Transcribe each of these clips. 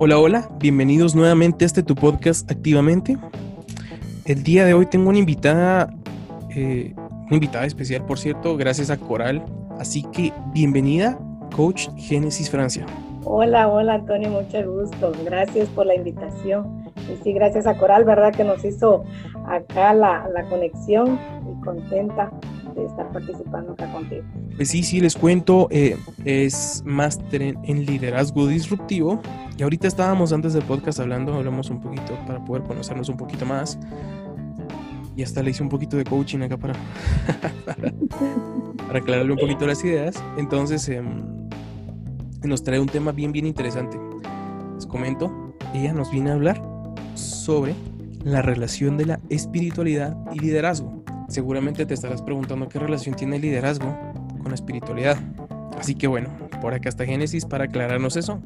Hola, hola, bienvenidos nuevamente a este tu podcast Activamente. El día de hoy tengo una invitada, eh, una invitada especial, por cierto, gracias a Coral. Así que bienvenida, Coach Génesis Francia. Hola, hola Antonio, mucho gusto. Gracias por la invitación. Y sí, gracias a Coral, ¿verdad? Que nos hizo acá la, la conexión y contenta de estar participando acá contigo. Pues sí, sí, les cuento, eh, es máster en, liderazgo disruptivo. Y ahorita estábamos antes del podcast hablando, hablamos un poquito para poder conocernos un poquito más. Y hasta le hice un poquito de coaching acá para, aclararle un poquito las ideas. Entonces, em, nos trae un tema bien, bien interesante. Les comento, ella nos viene a hablar sobre la relación de la espiritualidad y liderazgo. Seguramente te estarás preguntando qué relación tiene el liderazgo con la espiritualidad. Así que bueno, por acá está Génesis para aclararnos eso.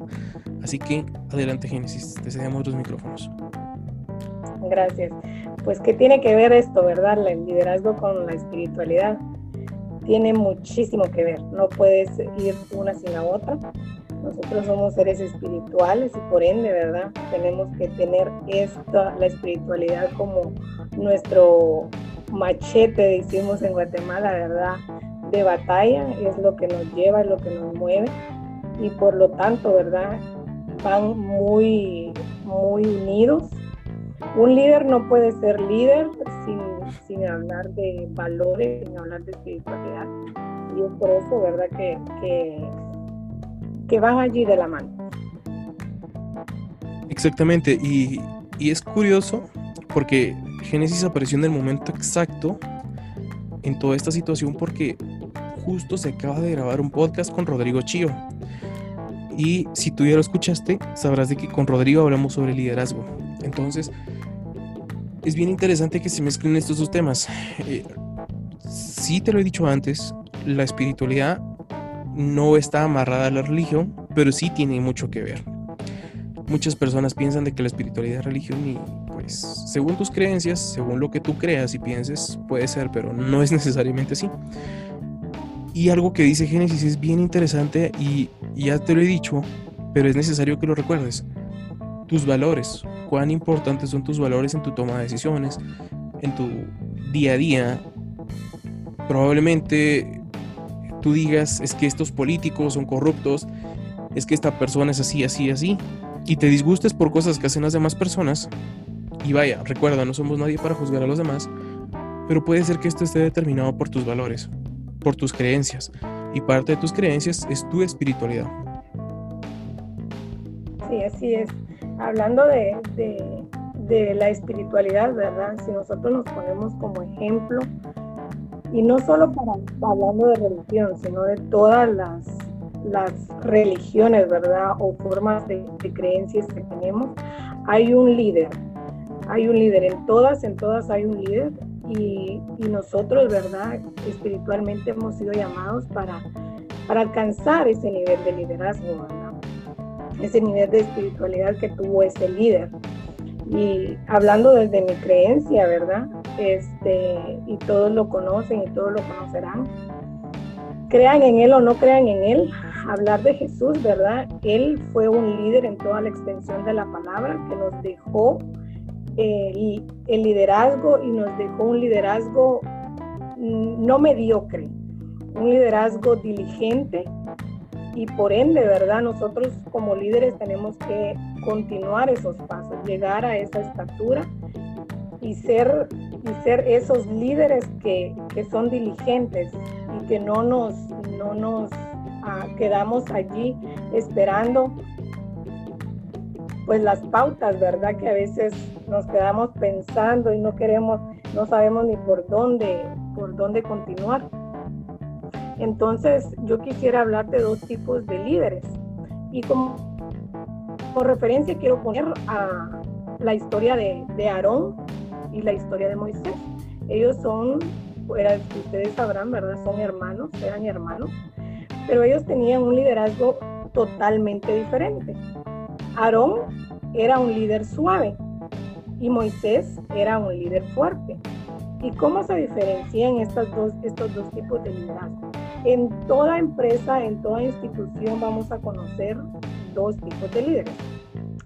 Así que adelante Génesis, te cedemos los micrófonos. Gracias. Pues qué tiene que ver esto, ¿verdad? El liderazgo con la espiritualidad. Tiene muchísimo que ver. No puedes ir una sin la otra. Nosotros somos seres espirituales y por ende, ¿verdad? Tenemos que tener esta, la espiritualidad como nuestro machete, decimos en Guatemala, ¿verdad? De batalla, es lo que nos lleva, es lo que nos mueve y por lo tanto, ¿verdad? Van muy, muy unidos. Un líder no puede ser líder sin, sin hablar de valores, sin hablar de espiritualidad. Y es por eso, ¿verdad? Que, que, que van allí de la mano. Exactamente, y, y es curioso porque Génesis apareció en el momento exacto en toda esta situación porque justo se acaba de grabar un podcast con Rodrigo Chío. Y si tú ya lo escuchaste, sabrás de que con Rodrigo hablamos sobre liderazgo. Entonces, es bien interesante que se mezclen estos dos temas. Eh, sí te lo he dicho antes, la espiritualidad no está amarrada a la religión, pero sí tiene mucho que ver. Muchas personas piensan de que la espiritualidad es religión y pues según tus creencias, según lo que tú creas y pienses, puede ser, pero no es necesariamente así. Y algo que dice Génesis es bien interesante y ya te lo he dicho, pero es necesario que lo recuerdes. Tus valores, cuán importantes son tus valores en tu toma de decisiones, en tu día a día. Probablemente tú digas, es que estos políticos son corruptos, es que esta persona es así, así, así, y te disgustes por cosas que hacen las demás personas, y vaya, recuerda, no somos nadie para juzgar a los demás, pero puede ser que esto esté determinado por tus valores, por tus creencias, y parte de tus creencias es tu espiritualidad. Sí, así es. Hablando de, de, la espiritualidad, ¿verdad? Si nosotros nos ponemos como ejemplo, y no solo para hablando de religión, sino de todas las, las religiones, ¿verdad? O formas de, de creencias que tenemos, hay un líder, hay un líder, en todas, en todas hay un líder y, nosotros, ¿verdad? Espiritualmente hemos sido llamados para, para alcanzar ese nivel de liderazgo. Ese nivel de espiritualidad que tuvo ese líder. Y hablando desde mi creencia, ¿verdad? Este, y todos lo conocen y todos lo conocerán. Crean en él o no crean en él, hablar de Jesús, ¿verdad? Él fue un líder en toda la extensión de la palabra que nos dejó el, liderazgo y nos dejó un liderazgo no mediocre, un liderazgo diligente y por ende, ¿verdad? Nosotros como líderes tenemos que continuar esos pasos, llegar a esa estatura y ser, y ser esos líderes que, son diligentes y que no nos, no nos ah, quedamos allí esperando pues las pautas, ¿verdad? Que a veces nos quedamos pensando y no queremos, no sabemos ni por dónde, por dónde continuar. Entonces, yo quisiera hablar de dos tipos de líderes. Y como, por referencia quiero poner a la historia de, de Aarón y la historia de Moisés. Ellos son, pues, ustedes sabrán, ¿verdad? Son hermanos, eran hermanos, pero ellos tenían un liderazgo totalmente diferente. Aarón era un líder suave y Moisés era un líder fuerte. ¿Y cómo se diferencian estos dos tipos de liderazgo? En toda empresa, en toda institución vamos a conocer dos tipos de líderes.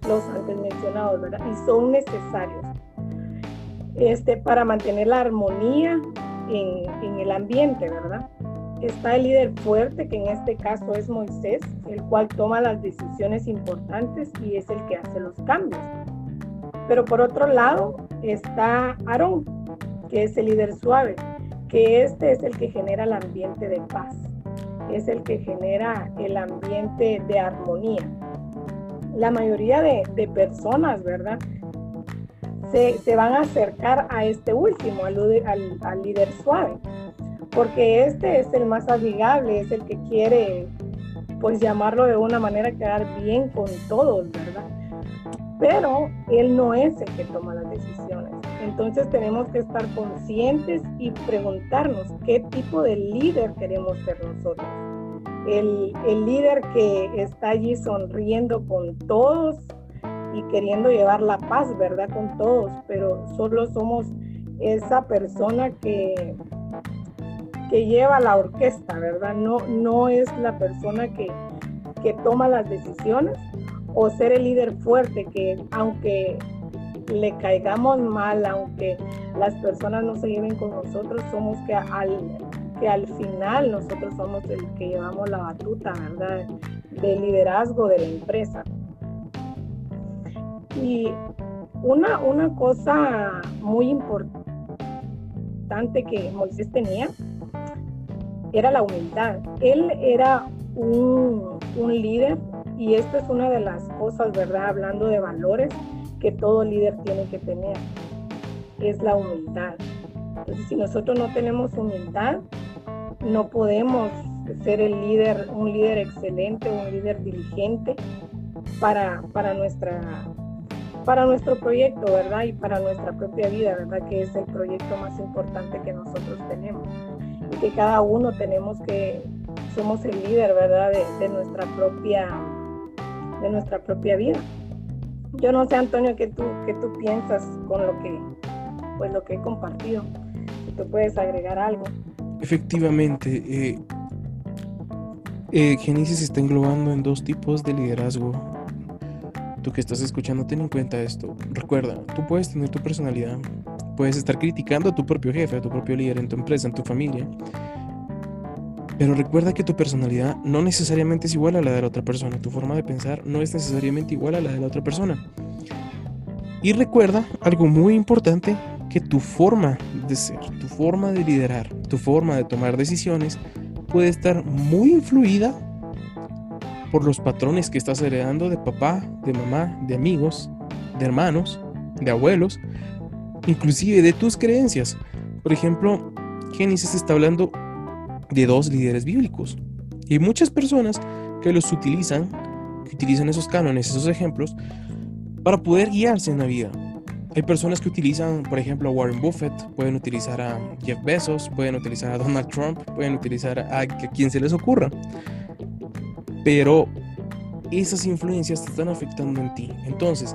los antes mencionados, ¿verdad? Y son necesarios este, para mantener la armonía en, en el ambiente, ¿verdad? Está el líder fuerte, que en este caso es Moisés, el cual toma las decisiones importantes y es el que hace los cambios. Pero por otro lado está Aarón, que es el líder suave, que este es el que genera el ambiente de paz, es el que genera el ambiente de armonía. La mayoría de, personas, ¿verdad? Se, van a acercar a este último, al, al, líder suave, porque este es el más amigable, es el que quiere, pues llamarlo de una manera, quedar bien con todos, ¿verdad? Pero él no es el que toma las decisiones. Entonces tenemos que estar conscientes y preguntarnos qué tipo de líder queremos ser nosotros. El, líder que está allí sonriendo con todos y queriendo llevar la paz, ¿verdad? Con todos, pero solo somos esa persona que, que lleva la orquesta, ¿verdad? No, no es la persona que, que toma las decisiones o ser el líder fuerte que aunque le caigamos mal, aunque las personas no se lleven con nosotros, somos que al, que al final nosotros somos el que llevamos la batuta, ¿verdad? De liderazgo de la empresa. Y una, una cosa muy importante que Moisés tenía era la humildad. Él era un, un líder y esta es una de las cosas, ¿verdad? Hablando de valores, que todo líder tiene que tener, es la humildad. Entonces, si nosotros no tenemos humildad, no podemos ser el líder, un líder excelente, un líder diligente para, para, nuestra, para nuestro proyecto, ¿verdad? Y para nuestra propia vida, ¿verdad? Que es el proyecto más importante que nosotros tenemos. Que cada uno tenemos que, somos el líder, ¿verdad? De, de nuestra propia, de nuestra propia vida. Yo no sé, Antonio, qué tú, qué tú piensas con lo que, pues, lo que he compartido. Si tú puedes agregar algo. Efectivamente, eh, eh, Génesis está englobando en dos tipos de liderazgo. Tú que estás escuchando, ten en cuenta esto. Recuerda, tú puedes tener tu personalidad, puedes estar criticando a tu propio jefe, a tu propio líder en tu empresa, en tu familia, pero recuerda que tu personalidad no necesariamente es igual a la de la otra persona. Tu forma de pensar no es necesariamente igual a la de la otra persona. Y recuerda algo muy importante, que tu forma de ser, tu forma de liderar, tu forma de tomar decisiones puede estar muy influida por los patrones que estás heredando de papá, de mamá, de amigos, de hermanos, de abuelos, inclusive de tus creencias. Por ejemplo, Génesis está hablando de dos líderes bíblicos. Y hay muchas personas que los utilizan, que utilizan esos cánones, esos ejemplos, para poder guiarse en la vida. Hay personas que utilizan, por ejemplo, a Warren Buffett, pueden utilizar a Jeff Bezos, pueden utilizar a Donald Trump, pueden utilizar a, a quien se les ocurra. Pero esas influencias te están afectando en ti. Entonces,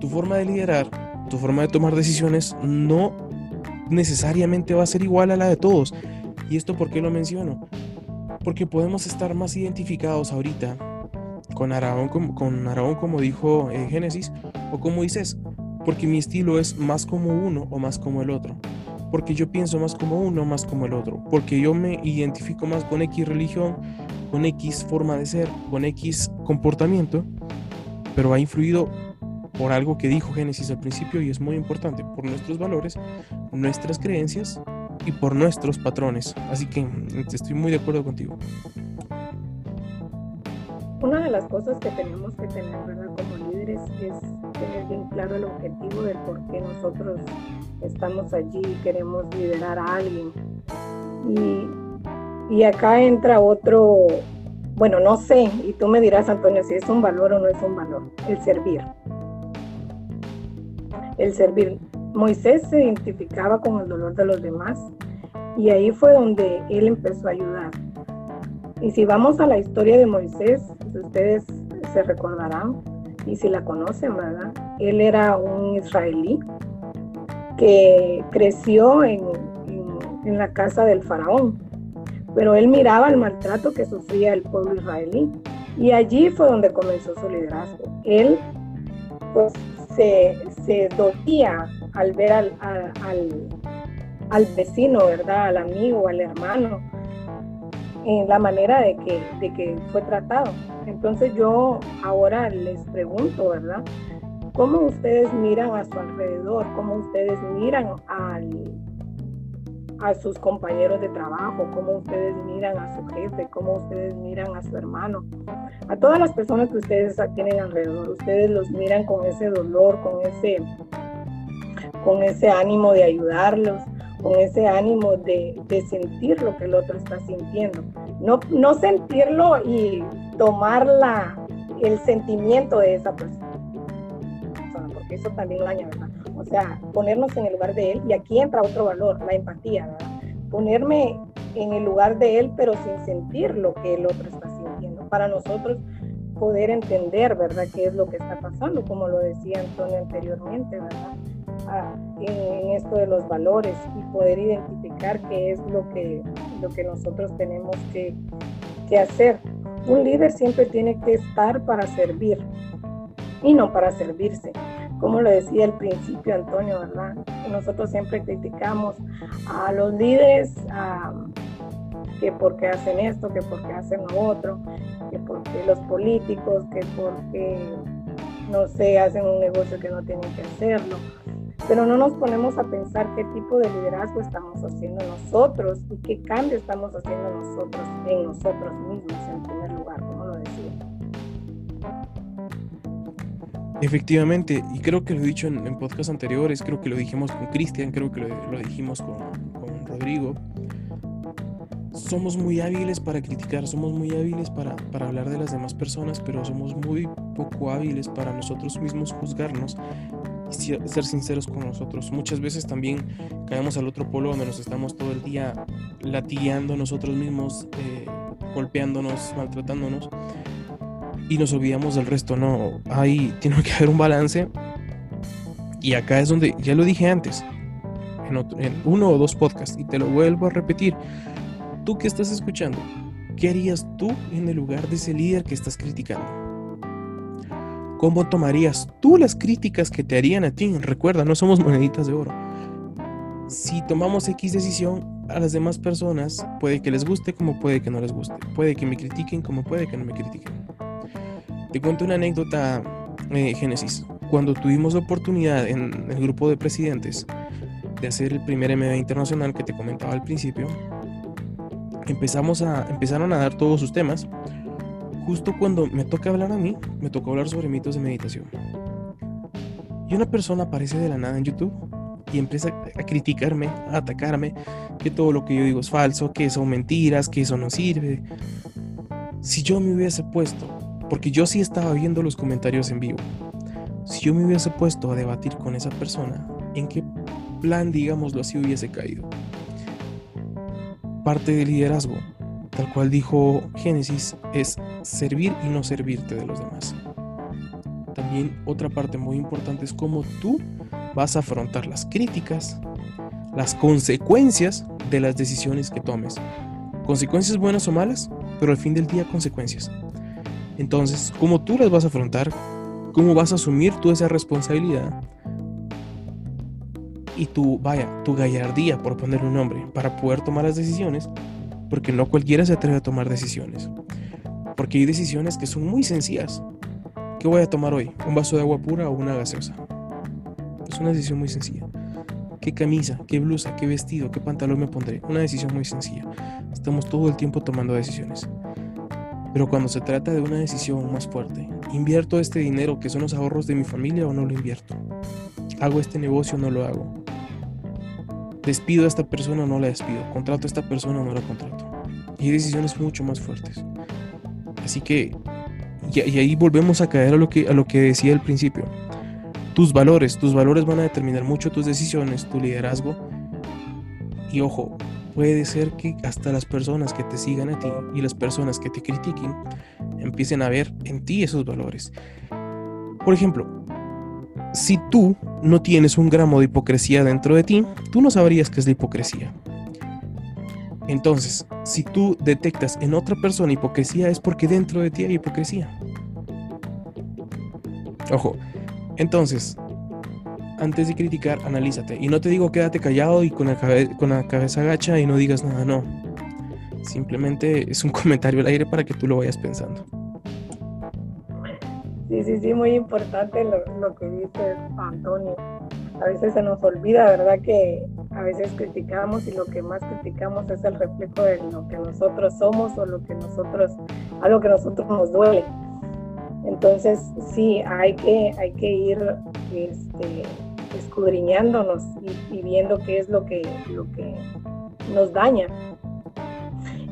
tu forma de liderar, tu forma de tomar decisiones no necesariamente va a ser igual a la de todos. ¿Y esto por qué lo menciono? Porque podemos estar más identificados ahorita con Araón, con, con como dijo eh, Génesis, o como dices, porque mi estilo es más como uno o más como el otro. Porque yo pienso más como uno, más como el otro. Porque yo me identifico más con X religión, con X forma de ser, con X comportamiento, pero ha influido por algo que dijo Génesis al principio y es muy importante, por nuestros valores, nuestras creencias y por nuestros patrones. Así que mm, estoy muy de acuerdo contigo. Una de las cosas que tenemos que tener, ¿verdad? Como líderes es tener bien claro el objetivo del por qué nosotros estamos allí y queremos liderar a alguien. Y, y acá entra otro, bueno, no sé, y tú me dirás, Antonio, si es un valor o no es un valor, el servir. El servir. Moisés se identificaba con el dolor de los demás y ahí fue donde él empezó a ayudar. Y si vamos a la historia de Moisés, ustedes se recordarán, y si la conocen, ¿verdad? Él era un israelí que creció en, en la casa del faraón, pero él miraba el maltrato que sufría el pueblo israelí y allí fue donde comenzó su liderazgo. Él pues se, se dolía al ver al, al, al, vecino, ¿verdad? Al amigo, al hermano, en la manera de que, de que fue tratado. Entonces yo ahora les pregunto, ¿verdad? ¿Cómo ustedes miran a su alrededor? ¿Cómo ustedes miran al, a sus compañeros de trabajo, cómo ustedes miran a su jefe, cómo ustedes miran a su hermano, a todas las personas que ustedes tienen alrededor. Ustedes los miran con ese dolor, con ese, con ese ánimo de ayudarlos, con ese ánimo de, sentir lo que el otro está sintiendo. No, no sentirlo y tomar la, el sentimiento de esa persona, eso también daña, ¿verdad? O sea, ponernos en el lugar de él y aquí entra otro valor, la empatía, ¿verdad? Ponerme en el lugar de él, pero sin sentir lo que el otro está sintiendo. Para nosotros poder entender, ¿verdad?, qué es lo que está pasando, como lo decía Antonio anteriormente, ¿verdad? Ah, en, esto de los valores y poder identificar qué es lo que, lo que nosotros tenemos que, que hacer. Un líder siempre tiene que estar para servir y no para servirse como lo decía al principio Antonio, ¿verdad? Nosotros siempre criticamos a los líderes que porque hacen esto, que porque hacen lo otro, que porque los políticos, que porque, no sé, hacen un negocio que no tienen que hacerlo. Pero no nos ponemos a pensar qué tipo de liderazgo estamos haciendo nosotros y qué cambio estamos haciendo nosotros en nosotros mismos en primer lugar, Efectivamente, y creo que lo he dicho en, en anteriores, creo que lo dijimos con Cristian, creo que lo, dijimos con, con, Rodrigo. Somos muy hábiles para criticar, somos muy hábiles para, para hablar de las demás personas, pero somos muy poco hábiles para nosotros mismos juzgarnos y ser sinceros con nosotros. Muchas veces también caemos al otro polo donde nos estamos todo el día latigueando nosotros mismos, eh, golpeándonos, maltratándonos y nos olvidamos del resto. No, ahí tiene que haber un balance. Y acá es donde, ya lo dije antes, en, uno o dos podcasts, y te lo vuelvo a repetir. Tú que estás escuchando, ¿qué harías tú en el lugar de ese líder que estás criticando? ¿Cómo tomarías tú las críticas que te harían a ti? Recuerda, no somos moneditas de oro. Si tomamos X decisión, a las demás personas puede que les guste como puede que no les guste. Puede que me critiquen como puede que no me critiquen. Te cuento una anécdota, eh, Génesis. Cuando tuvimos la oportunidad en el grupo de presidentes de hacer el primer MBA internacional que te comentaba al principio, empezamos a, empezaron a dar todos sus temas. Justo cuando me toca hablar a mí, me tocó hablar sobre mitos de meditación. Y una persona aparece de la nada en YouTube y empieza a criticarme, a atacarme, que todo lo que yo digo es falso, que son mentiras, que eso no sirve. Si yo me hubiese puesto porque yo sí estaba viendo los comentarios en vivo. Si yo me hubiese puesto a debatir con esa persona, ¿en qué plan, digámoslo así, hubiese caído? Parte del liderazgo, tal cual dijo Génesis, es servir y no servirte de los demás. También otra parte muy importante es cómo tú vas a afrontar las críticas, las consecuencias de las decisiones que tomes. Consecuencias buenas o malas, pero al fin del día consecuencias. Entonces, ¿cómo tú las vas a afrontar? ¿Cómo vas a asumir tú esa responsabilidad? Y tu, vaya, tu gallardía, por ponerle un nombre, para poder tomar las decisiones, porque no cualquiera se atreve a tomar decisiones. Porque hay decisiones que son muy sencillas. ¿Qué voy a tomar hoy? ¿Un vaso de agua pura o una gaseosa? Es una decisión muy sencilla. ¿Qué camisa? ¿Qué blusa? ¿Qué vestido? ¿Qué pantalón me pondré? Una decisión muy sencilla. Estamos todo el tiempo tomando decisiones. Pero cuando se trata de una decisión más fuerte, ¿invierto este dinero que son los ahorros de mi familia o no lo invierto? ¿Hago este negocio o no lo hago? ¿Despido a esta persona o no la despido? ¿Contrato a esta persona o no la contrato? Y hay decisiones mucho más fuertes. Así que, y, ahí volvemos a caer a lo, que, a lo que decía al principio. Tus valores, tus valores van a determinar mucho tus decisiones, tu liderazgo. Y ojo, puede ser que hasta las personas que te sigan a ti y las personas que te critiquen empiecen a ver en ti esos valores. Por ejemplo, si tú no tienes un gramo de hipocresía dentro de ti, tú no sabrías qué es la hipocresía. Entonces, si tú detectas en otra persona hipocresía es porque dentro de ti hay hipocresía. Ojo, Entonces, antes de criticar, analízate. Y no te digo quédate callado y con la, con la cabeza agacha y no digas nada, no. Simplemente es un comentario al aire para que tú lo vayas pensando. Sí, sí, sí, muy importante lo, que dice Antonio. A veces se nos olvida, ¿verdad? Que a veces criticamos y lo que más criticamos es el reflejo de lo que nosotros somos o lo que nosotros, algo que nosotros nos duele. Entonces, sí, hay que, hay que ir este, escudriñándonos y, viendo qué es lo que, lo que nos daña.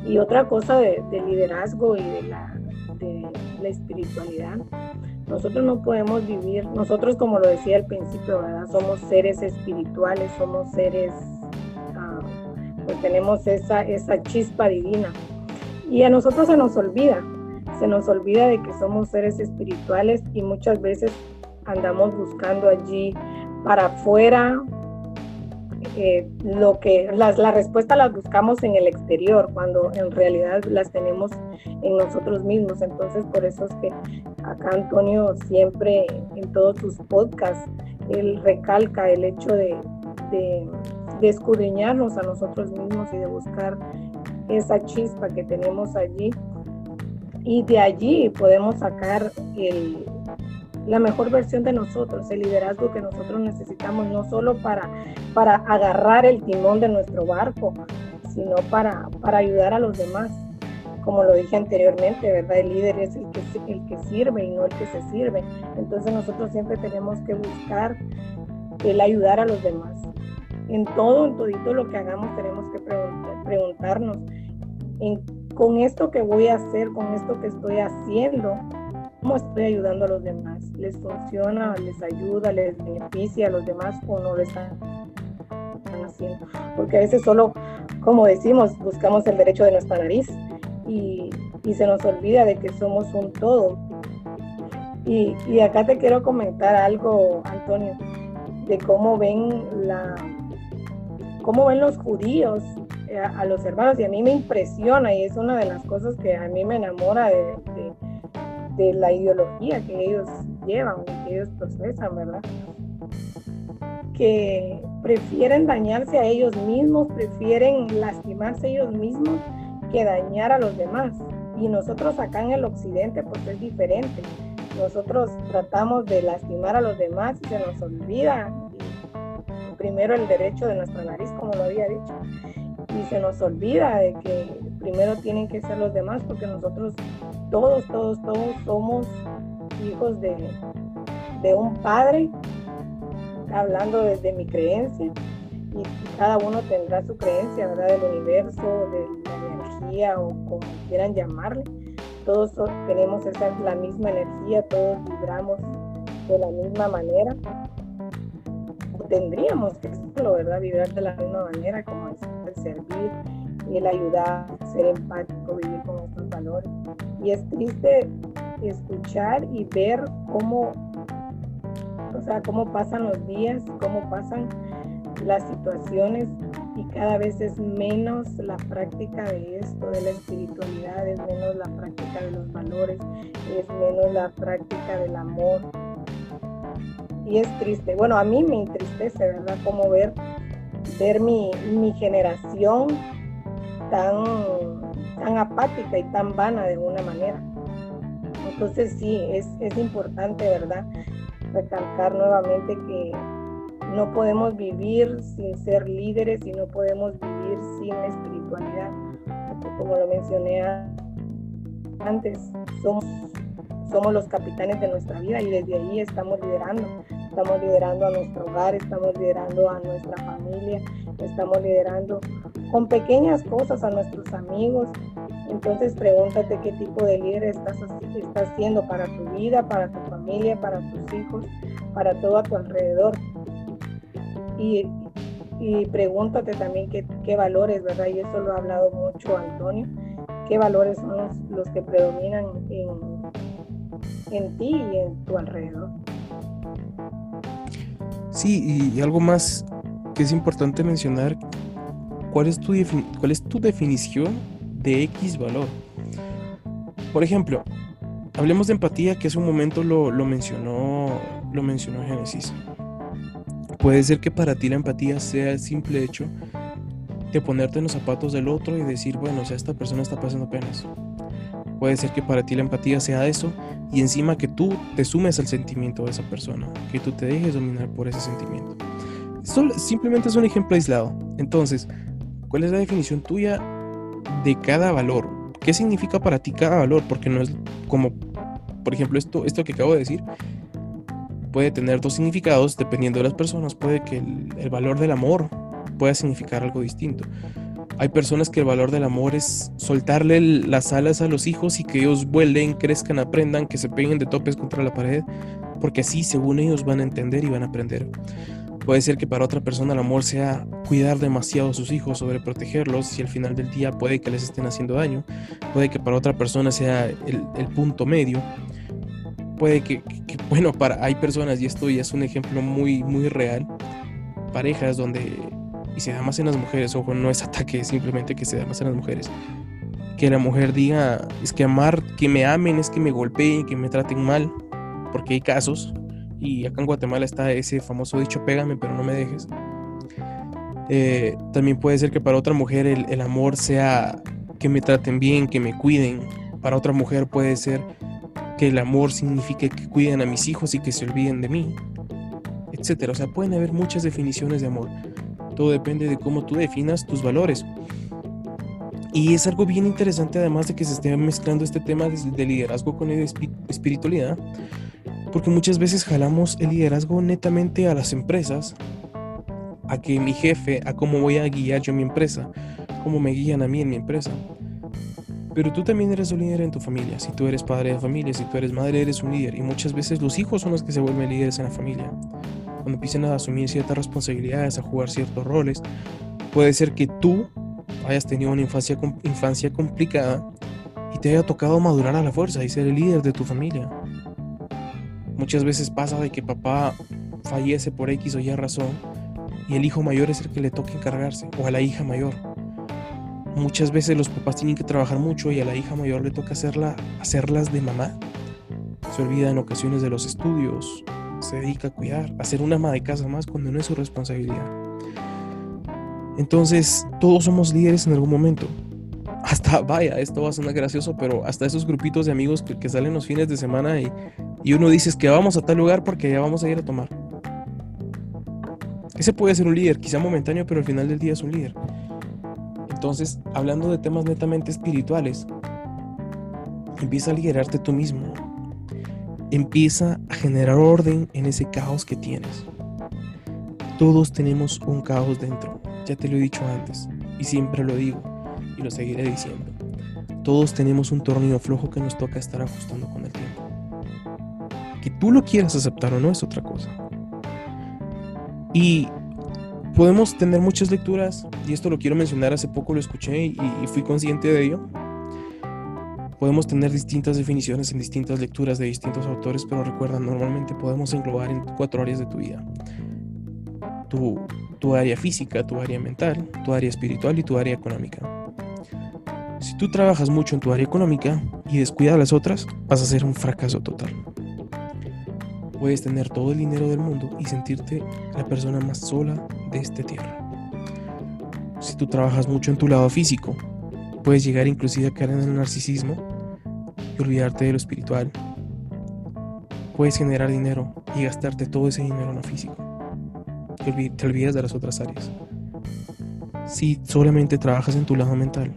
Y otra cosa de, liderazgo y de la, de la espiritualidad, nosotros no podemos vivir, nosotros como lo decía al principio, ¿verdad? Somos seres espirituales, somos seres, ah, pues tenemos esa, esa chispa divina. Y a nosotros se nos olvida, se nos olvida de que somos seres espirituales y muchas veces andamos buscando allí para afuera eh, lo que las, la respuesta las buscamos en el exterior cuando en realidad las tenemos en nosotros mismos. Entonces por eso es que acá Antonio siempre en todos sus podcasts él recalca el hecho de, de, de escudriñarnos a nosotros mismos y de buscar esa chispa que tenemos allí. Y de allí podemos sacar el, la mejor versión de nosotros, el liderazgo que nosotros necesitamos, no solo para, para agarrar el timón de nuestro barco, sino para, para ayudar a los demás. Como lo dije anteriormente, ¿verdad? El líder es el que, el que sirve y no el que se sirve. Entonces nosotros siempre tenemos que buscar el ayudar a los demás. En todo, en todito lo que hagamos tenemos que preguntarnos, con esto que voy a hacer, con esto que estoy haciendo, cómo estoy ayudando a los demás. ¿Les funciona, les ayuda, les beneficia a los demás o no lo están haciendo? Porque a veces solo, como decimos, buscamos el derecho de nuestra nariz y, se nos olvida de que somos un todo. Y, acá te quiero comentar algo, Antonio, de cómo ven la cómo ven los judíos eh, a, los hermanos y a mí me impresiona y es una de las cosas que a mí me enamora de la ideología que ellos llevan, que ellos profesan, ¿verdad? Que prefieren dañarse a ellos mismos, prefieren lastimarse ellos mismos que dañar a los demás. Y nosotros acá en el occidente pues es diferente. Nosotros tratamos de lastimar a los demás y se nos olvida primero el derecho de nuestra nariz, como lo había dicho. Y se nos olvida de que primero tienen que ser los demás porque nosotros todos, todos, todos somos hijos de, un padre, hablando desde mi creencia, y cada uno tendrá su creencia, ¿verdad? Del universo, de la energía o como quieran llamarle. Todos tenemos esa, la misma energía, todos vibramos de la misma manera. Tendríamos que hacerlo, ¿verdad? Vibrar de la misma manera, como es el servir, el ayudar, ser empático, vivir con estos valores. Y es triste escuchar y ver cómo, o sea, cómo pasan los días, cómo pasan las situaciones y cada vez es menos la práctica de esto, de la espiritualidad, es menos la práctica de los valores, es menos la práctica del amor. Y es triste. Bueno, a mí me entristece, ¿verdad? Como ver, ver mi, mi generación tan, tan apática y tan vana de una manera. Entonces sí, es, es importante, ¿verdad? Recalcar nuevamente que no podemos vivir sin ser líderes y no podemos vivir sin espiritualidad. como lo mencioné antes, somos, somos los capitanes de nuestra vida y desde ahí estamos liderando. Estamos liderando a nuestro hogar, estamos liderando a nuestra familia, estamos liderando con pequeñas cosas a nuestros amigos. Entonces pregúntate qué tipo de líder estás, estás siendo para tu vida, para tu familia, para tus hijos, para todo a tu alrededor. Y, pregúntate también qué, valores, ¿verdad? Y eso lo ha hablado mucho Antonio, qué valores son los, que predominan en, en ti y en tu alrededor. Sí, y algo más que es importante mencionar ¿Cuál es tu, definición de X valor? Por ejemplo, hablemos de empatía, que hace un momento lo, lo mencionó, lo mencionó Génesis. Puede ser que para ti la empatía sea el simple hecho de ponerte en los zapatos del otro y decir, bueno, o sea, esta persona está pasando penas. Puede ser que para ti la empatía sea eso y encima que tú te sumes al sentimiento de esa persona, que tú te dejes dominar por ese sentimiento. Esto simplemente es un ejemplo aislado. Entonces, ¿cuál es la definición tuya de cada valor? ¿Qué significa para ti cada valor? Porque no es como, por ejemplo, esto, esto que acabo de decir, puede tener dos significados dependiendo de las personas. Puede que el valor del amor pueda significar algo distinto. Hay personas que el valor del amor es soltarle las alas a los hijos y que ellos vuelen, crezcan, aprendan, que se peguen de topes contra la pared, porque así, según ellos, van a entender y van a aprender. Puede ser que para otra persona el amor sea cuidar demasiado a sus hijos, sobreprotegerlos y al final del día puede que les estén haciendo daño. Puede que para otra persona sea el, punto medio. Puede que, bueno, para hay personas, y esto ya es un ejemplo muy, muy real, parejas donde y se da más en las mujeres, ojo, no es ataque, simplemente que se da más en las mujeres. Que la mujer diga, es que amar, que me amen, es que me golpeen, que me traten mal, porque hay casos, y acá en Guatemala está ese famoso dicho, pégame, pero no me dejes. Eh, también puede ser que para otra mujer el, el amor sea que me traten bien, que me cuiden. Para otra mujer puede ser que el amor signifique que cuiden a mis hijos y que se olviden de mí, etcétera. O sea, pueden haber muchas definiciones de amor. Todo depende de cómo tú definas tus valores. Y es algo bien interesante además de que se esté mezclando este tema de liderazgo con espiritualidad, porque muchas veces jalamos el liderazgo netamente a las empresas, a que mi jefe, a cómo voy a guiar yo mi empresa, cómo me guían a mí en mi empresa. Pero tú también eres un líder en tu familia. Si tú eres padre de familia, si tú eres madre, eres un líder. Y muchas veces los hijos son los que se vuelven líderes en la familia cuando empiecen a asumir ciertas responsabilidades, a jugar ciertos roles. Puede ser que tú hayas tenido una infancia, infancia complicada y te haya tocado madurar a la fuerza y ser el líder de tu familia. Muchas veces pasa de que papá fallece por X o Y razón y el hijo mayor es el que le toca encargarse o a la hija mayor. Muchas veces los papás tienen que trabajar mucho y a la hija mayor le toca hacerla, hacerlas de mamá. Se olvida en ocasiones de los estudios, se dedica a cuidar, a ser una ama de casa más cuando no es su responsabilidad. Entonces, todos somos líderes en algún momento. Hasta, vaya, esto va a sonar gracioso, pero hasta esos grupitos de amigos que, salen los fines de semana y, y, uno dice que vamos a tal lugar porque ya vamos a ir a tomar. Ese puede ser un líder, quizá momentáneo, pero al final del día es un líder. Entonces, hablando de temas netamente espirituales, empieza a liderarte tú mismo empieza a generar orden en ese caos que tienes. Todos tenemos un caos dentro, ya te lo he dicho antes y siempre lo digo y lo seguiré diciendo. Todos tenemos un tornillo flojo que nos toca estar ajustando con el tiempo. Que tú lo quieras aceptar o no es otra cosa. Y podemos tener muchas lecturas, y esto lo quiero mencionar, hace poco lo escuché y, y fui consciente de ello Podemos tener distintas definiciones en distintas lecturas de distintos autores, pero recuerda, normalmente podemos englobar en cuatro áreas de tu vida. Tu, área física, tu área mental, tu área espiritual y tu área económica. Si tú trabajas mucho en tu área económica y descuidas las otras, vas a ser un fracaso total. Puedes tener todo el dinero del mundo y sentirte la persona más sola de esta tierra. Si tú trabajas mucho en tu lado físico, puedes llegar inclusive a caer en el narcisismo olvidarte de lo espiritual. Puedes generar dinero y gastarte todo ese dinero en lo físico. Te olvidas de las otras áreas. Si solamente trabajas en tu lado mental,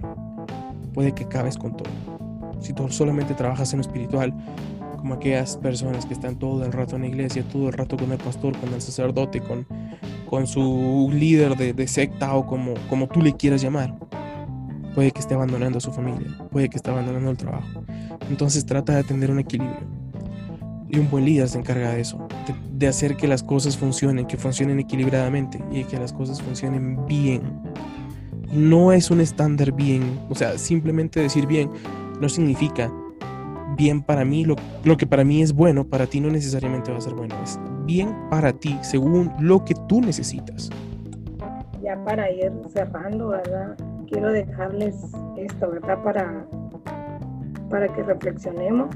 puede que acabes con todo. Si tú solamente trabajas en lo espiritual, como aquellas personas que están todo el rato en la iglesia, todo el rato con el pastor, con el sacerdote, con, con su líder de, de secta o como, como tú le quieras llamar, puede que esté abandonando a su familia, puede que esté abandonando el trabajo. Entonces trata de tener un equilibrio. Y un buen líder se encarga de eso, de, hacer que las cosas funcionen, que funcionen equilibradamente y que las cosas funcionen bien. No es un estándar bien, o sea, simplemente decir bien no significa bien para mí, lo, lo que para mí es bueno, para ti no necesariamente va a ser bueno, es bien para ti según lo que tú necesitas. Ya para ir cerrando, ¿verdad? quiero dejarles esto, ¿verdad? Para, para que reflexionemos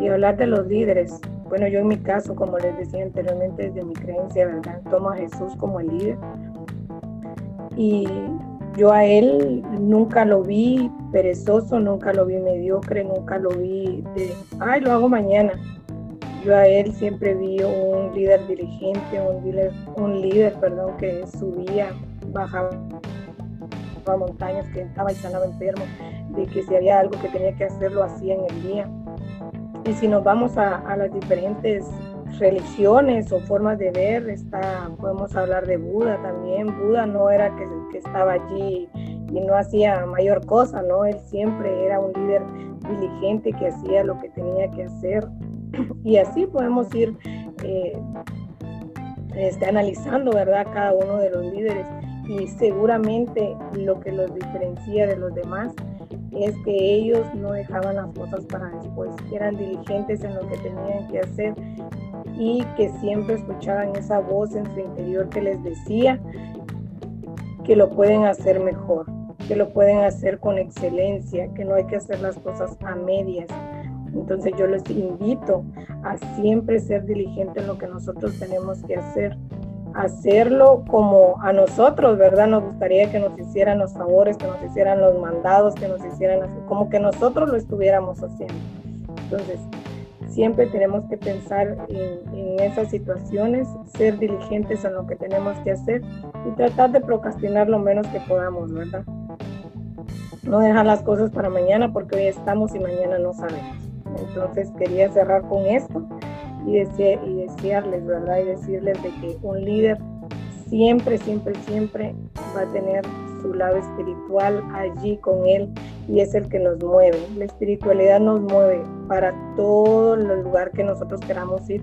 Y hablar de los líderes. Bueno, yo en mi caso, como les decía anteriormente, desde mi creencia, ¿verdad? Tomo a Jesús como el líder. Y yo a él nunca lo vi perezoso, nunca lo vi mediocre, nunca lo vi de, ay, lo hago mañana. Yo a él siempre vi un líder dirigente, un líder, un líder perdón, que subía, bajaba a montañas, que estaba y sanaba enfermo, de que si había algo que tenía que hacer, lo hacía en el día. Y si nos vamos a, a las diferentes religiones o formas de ver, está, podemos hablar de Buda también. Buda no era que, que estaba allí y no hacía mayor cosa, ¿no? Él siempre era un líder diligente que hacía lo que tenía que hacer. Y así podemos ir eh, este, analizando, ¿verdad? Cada uno de los líderes y seguramente lo que los diferencia de los demás es que ellos no dejaban las cosas para después, eran diligentes en lo que tenían que hacer y que siempre escuchaban esa voz en su interior que les decía que lo pueden hacer mejor, que lo pueden hacer con excelencia, que no hay que hacer las cosas a medias. Entonces yo les invito a siempre ser diligente en lo que nosotros tenemos que hacer, hacerlo como a nosotros, ¿verdad? Nos gustaría que nos hicieran los favores, que nos hicieran los mandados, que nos hicieran como que nosotros lo estuviéramos haciendo. Entonces, siempre tenemos que pensar en, en, esas situaciones, ser diligentes en lo que tenemos que hacer y tratar de procrastinar lo menos que podamos, ¿verdad? No dejar las cosas para mañana porque hoy estamos y mañana no sabemos. Entonces quería cerrar con esto y, y desearles, ¿verdad? Y decirles de que un líder siempre, siempre, siempre va a tener su lado espiritual allí con él y es el que nos mueve. La espiritualidad nos mueve para todo el lugar que nosotros queramos ir.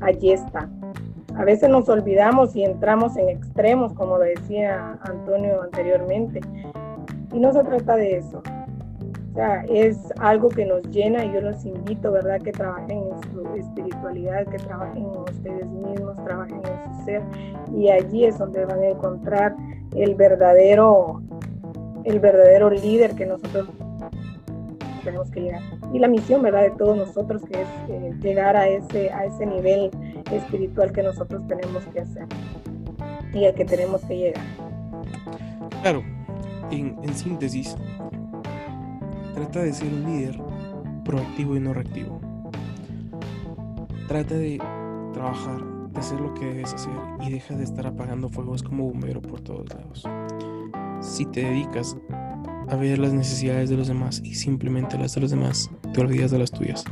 Allí está. A veces nos olvidamos y entramos en extremos, como lo decía Antonio anteriormente. Y no se trata de eso. O sea, es algo que nos llena y yo los invito, ¿verdad? Que trabajen en su espiritualidad, que trabajen en ustedes mismos, trabajen en su ser y allí es donde van a encontrar el verdadero, el verdadero líder que nosotros tenemos que llegar. Y la misión, ¿verdad? De todos nosotros que es eh, llegar a ese, a ese nivel espiritual que nosotros tenemos que hacer y al que tenemos que llegar. Claro, en, en síntesis, Trata de ser un líder proactivo y no reactivo. Trata de trabajar, de hacer lo que debes hacer y deja de estar apagando fuegos como bombero por todos lados. Si te dedicas a ver las necesidades de los demás y simplemente las de los demás, te olvidas de las tuyas.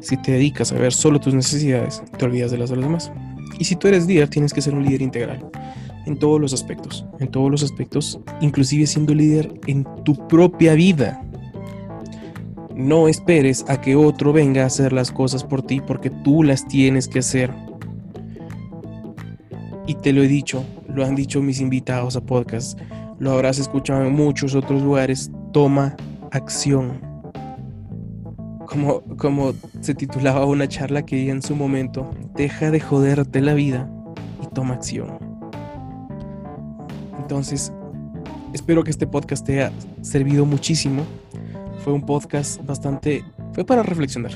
Si te dedicas a ver solo tus necesidades, te olvidas de las de los demás. Y si tú eres líder, tienes que ser un líder integral en todos los aspectos, en todos los aspectos, inclusive siendo líder en tu propia vida. No esperes a que otro venga a hacer las cosas por ti porque tú las tienes que hacer. Y te lo he dicho, lo han dicho mis invitados a podcast, lo habrás escuchado en muchos otros lugares, toma acción. Como, como se titulaba una charla que di en su momento, deja de joderte la vida y toma acción. Entonces, espero que este podcast te haya servido muchísimo fue un podcast bastante... fue para reflexionar.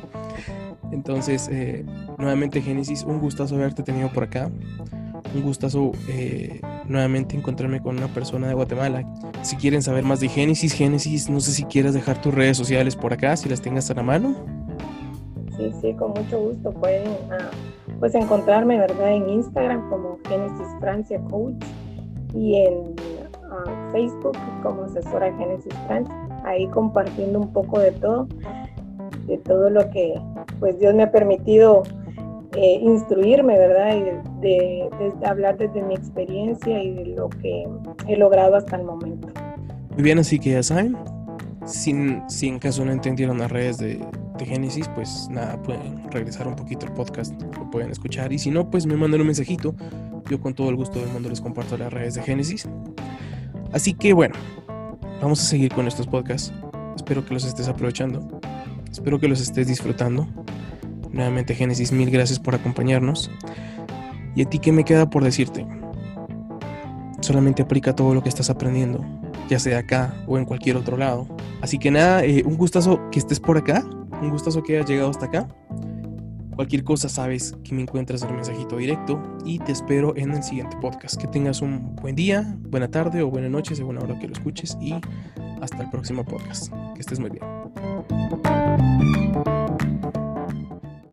Entonces, eh, nuevamente Génesis, un gustazo haberte tenido por acá. Un gustazo eh, nuevamente encontrarme con una persona de Guatemala. Si quieren saber más de Génesis, Génesis, no sé si quieres dejar tus redes sociales por acá, si las tengas a la mano. Sí, sí, con mucho gusto. Pueden ah, pues encontrarme, ¿verdad? En Instagram como Génesis Francia Coach y en ah, Facebook como asesora Génesis Francia ahí compartiendo un poco de todo, de todo lo que pues Dios me ha permitido eh, instruirme, ¿verdad? Y de, hablar desde mi experiencia y de lo que he logrado hasta el momento. Muy bien, así que ya saben, si, si en caso no entendieron las redes de, de Génesis, pues nada, pueden regresar un poquito al podcast, lo pueden escuchar. Y si no, pues me mandan un mensajito. Yo con todo el gusto del mundo les comparto las redes de Génesis. Así que bueno, vamos a seguir con estos podcasts. Espero que los estés aprovechando. Espero que los estés disfrutando. Nuevamente, Génesis, mil gracias por acompañarnos. ¿Y a ti qué me queda por decirte? Solamente aplica todo lo que estás aprendiendo, ya sea acá o en cualquier otro lado. Así que nada, eh, un gustazo que estés por acá. un gustazo que hayas llegado hasta acá. Cualquier cosa sabes que me encuentras en el mensajito directo y te espero en el siguiente podcast. Que tengas un buen día, buena tarde o buena noche según la hora que lo escuches y hasta el próximo podcast. Que estés muy bien.